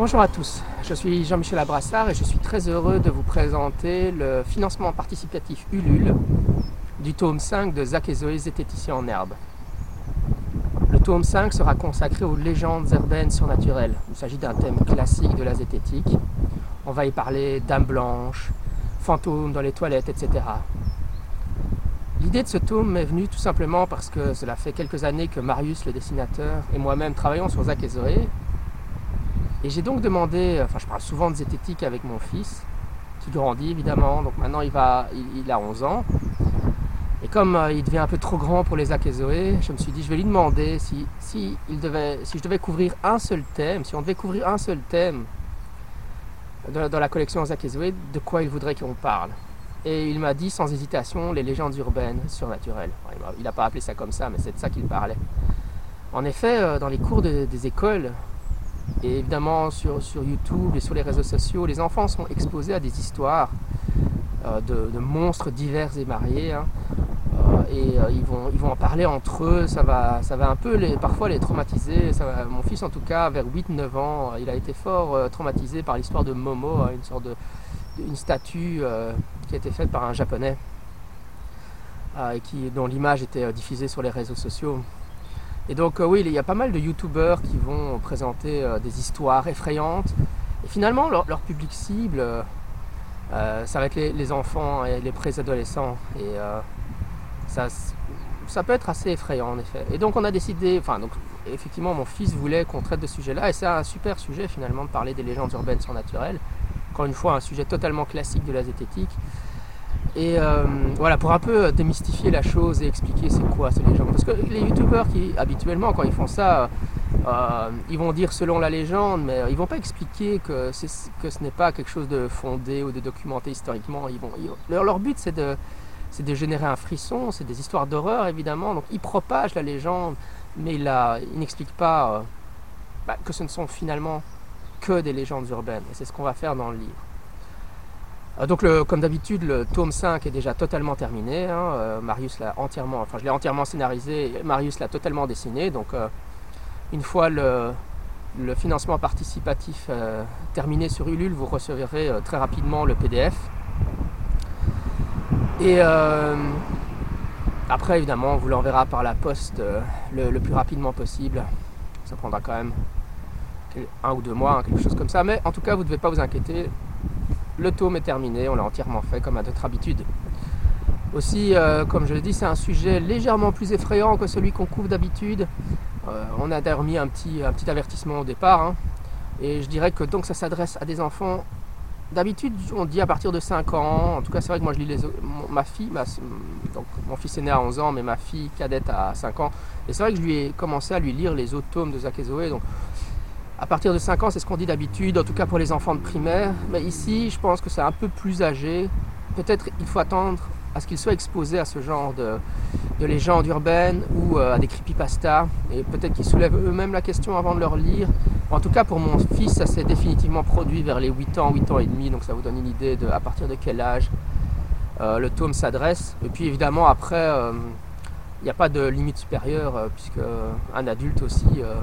Bonjour à tous, je suis Jean-Michel Abrassard et je suis très heureux de vous présenter le financement participatif Ulule du tome 5 de Zach et Zoé Zététiciens en herbe. Le tome 5 sera consacré aux légendes urbaines surnaturelles. Il s'agit d'un thème classique de la zététique. On va y parler d'âmes blanches, fantômes dans les toilettes, etc. L'idée de ce tome m'est venue tout simplement parce que cela fait quelques années que Marius, le dessinateur, et moi-même travaillons sur Zach et Zoé et j'ai donc demandé, enfin je parle souvent de zététique avec mon fils, qui grandit évidemment, donc maintenant il, va, il, a 11 ans. Et comme euh, il devient un peu trop grand pour les Zoé, je me suis dit je vais lui demander si, si, il devait, si je devais couvrir un seul thème, si on devait couvrir un seul thème dans, la collection Zoé, de quoi il voudrait qu'on parle. Et il m'a dit sans hésitation les légendes urbaines surnaturelles. il n'a pas appelé ça comme ça, mais c'est de ça qu'il parlait. En effet, euh, dans les cours des écoles, et évidemment, sur, YouTube et sur les réseaux sociaux, les enfants sont exposés à des histoires euh, de, monstres divers et variés. Hein. Euh, et euh, ils, vont, en parler entre eux. Ça va, un peu les, parfois les traumatiser. mon fils, en tout cas, vers 8-9 ans, il a été fort traumatisé par l'histoire de Momo, hein, une sorte de statue qui a été faite par un japonais et qui, dont l'image était diffusée sur les réseaux sociaux. Et donc euh, oui, il y a pas mal de youtubeurs qui vont présenter euh, des histoires effrayantes. Et finalement, leur, public cible, euh, ça va être les, enfants et les préadolescents. Et ça, ça peut être assez effrayant en effet. Et donc on a décidé, enfin donc effectivement mon fils voulait qu'on traite de ce sujet-là. Et c'est un super sujet finalement de parler des légendes urbaines surnaturelles. Encore une fois, un sujet totalement classique de la zététique. Et euh, voilà, pour un peu démystifier la chose et expliquer c'est quoi ces légendes. Parce que les youtubeurs qui, habituellement, quand ils font ça, euh, ils vont dire selon la légende, mais ils vont pas expliquer que, que ce n'est pas quelque chose de fondé ou de documenté historiquement. Ils vont, leur, but, c'est de, de générer un frisson, c'est des histoires d'horreur, évidemment. Donc, ils propagent la légende, mais ils, ils n'expliquent pas euh, bah, que ce ne sont finalement que des légendes urbaines. Et c'est ce qu'on va faire dans le livre. Euh, donc comme d'habitude, le tome 5 est déjà totalement terminé. Hein. Euh, Marius l'a entièrement, enfin je l'ai entièrement scénarisé, Marius l'a totalement dessiné. Donc euh, une fois le, financement participatif terminé sur Ulule, vous recevrez très rapidement le PDF. Et après, évidemment, on vous l'enverra par la poste le, plus rapidement possible. Ça prendra quand même un ou deux mois, hein, quelque chose comme ça. Mais en tout cas, vous ne devez pas vous inquiéter le tome est terminé, on l'a entièrement fait comme à d'autres habitudes. Aussi, euh, comme je l'ai dit, c'est un sujet légèrement plus effrayant que celui qu'on couvre d'habitude. Euh, on a d'ailleurs mis un petit, avertissement au départ. Hein. et je dirais que donc ça s'adresse à des enfants. D'habitude, on dit à partir de 5 ans. En tout cas, c'est vrai que moi, je lis les, ma fille, donc mon fils est né à 11 ans, mais ma fille cadette à 5 ans. Et c'est vrai que je lui ai commencé à lui lire les autres tomes de Zach et. Donc, à partir de 5 ans, c'est ce qu'on dit d'habitude, en tout cas pour les enfants de primaire. Mais ici, je pense que c'est un peu plus âgé. Peut-être il faut attendre à ce qu'ils soient exposés à ce genre de, légendes urbaines ou euh, à des creepypastas. Et peut-être qu'ils soulèvent eux-mêmes la question avant de leur lire. En tout cas, pour mon fils, ça s'est définitivement produit vers les 8 ans, 8 ans et demi. Donc ça vous donne une idée de à partir de quel âge euh, le tome s'adresse. Et puis évidemment, après... Euh, il n'y a pas de limite supérieure, euh, puisque un adulte aussi euh,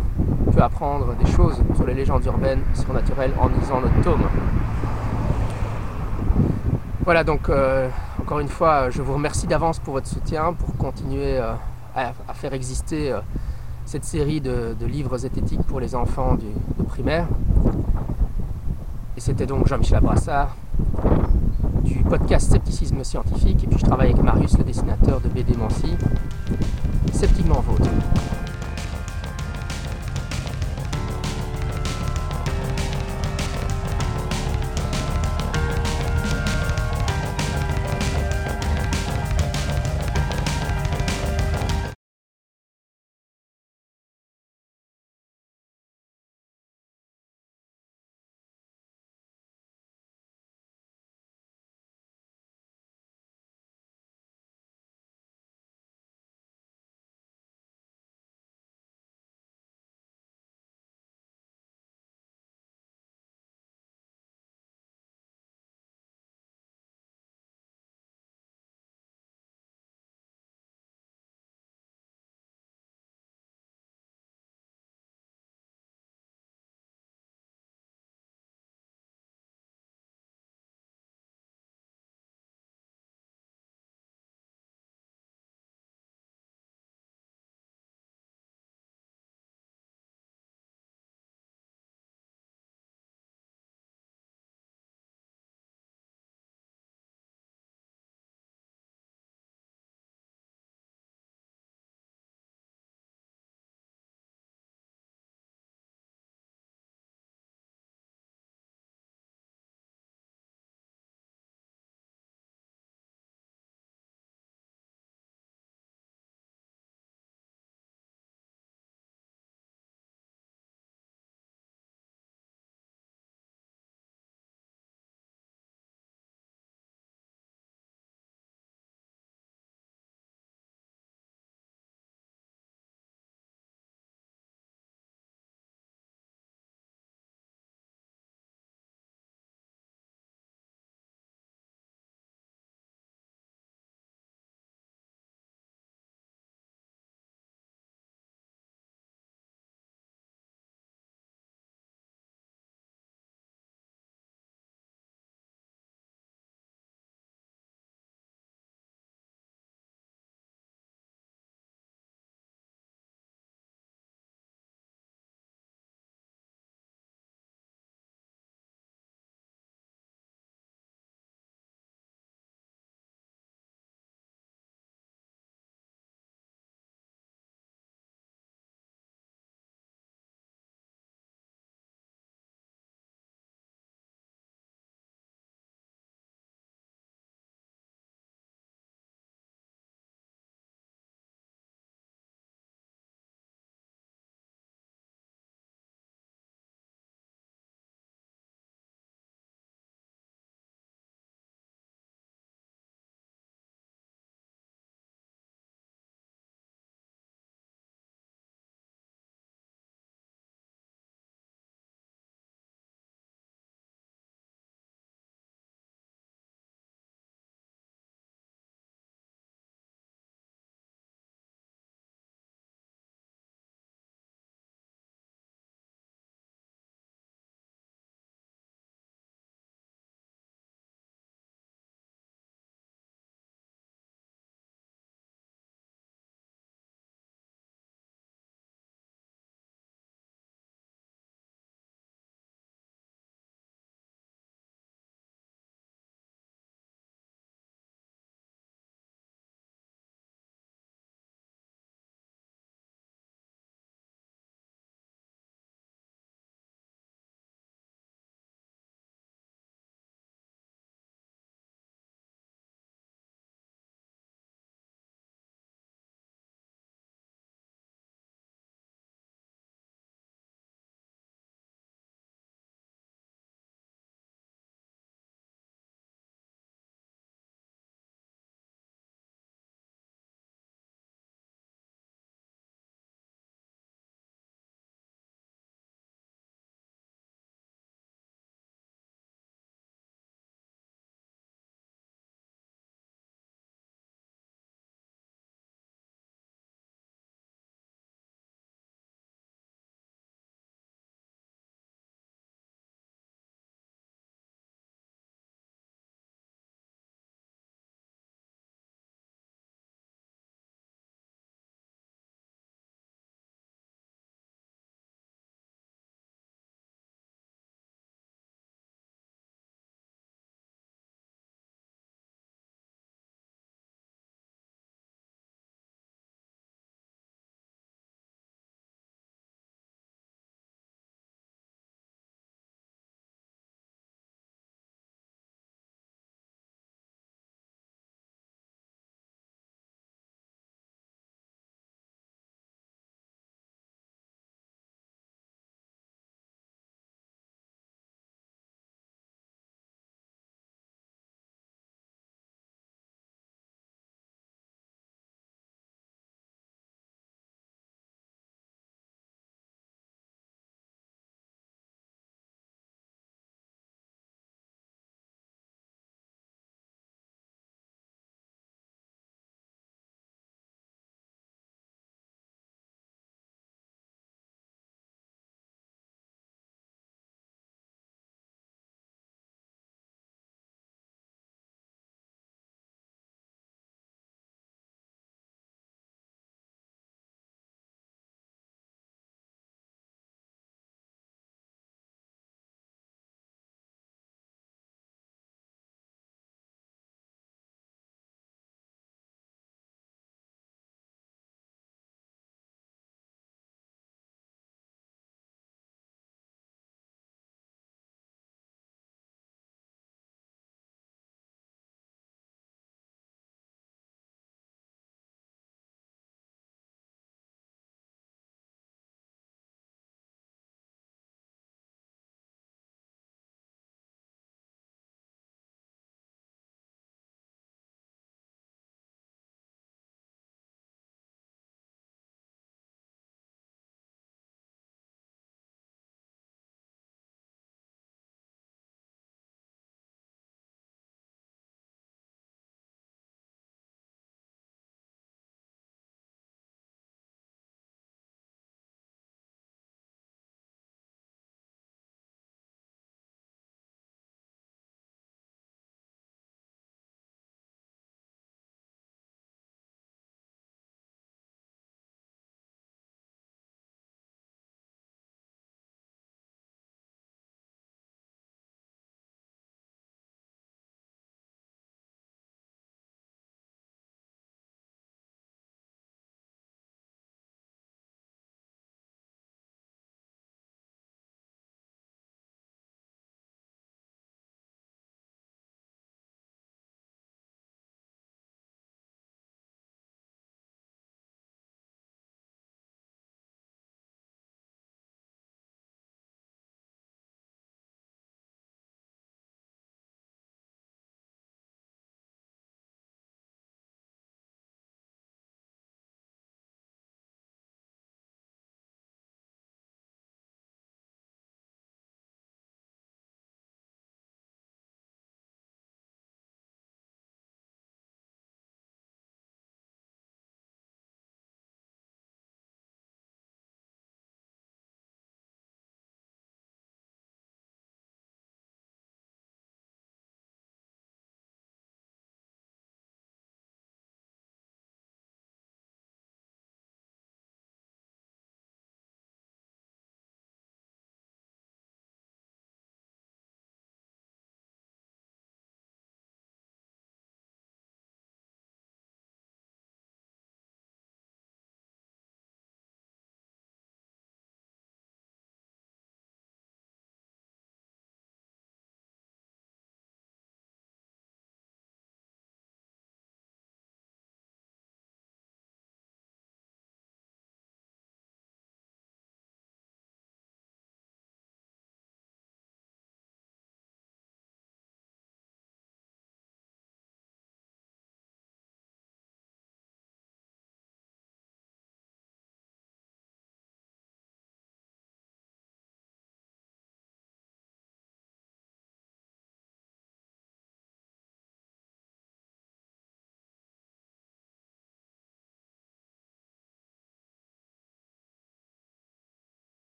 peut apprendre des choses sur les légendes urbaines surnaturelles en lisant notre tome. Voilà, donc euh, encore une fois, je vous remercie d'avance pour votre soutien, pour continuer à, faire exister cette série de, livres zététiques pour les enfants du, de primaire. Et c'était donc Jean-Michel Abrassard podcast Scepticisme scientifique. Et puis je travaille avec Marius, le dessinateur de BD Mancy. Sceptiquement vôtre.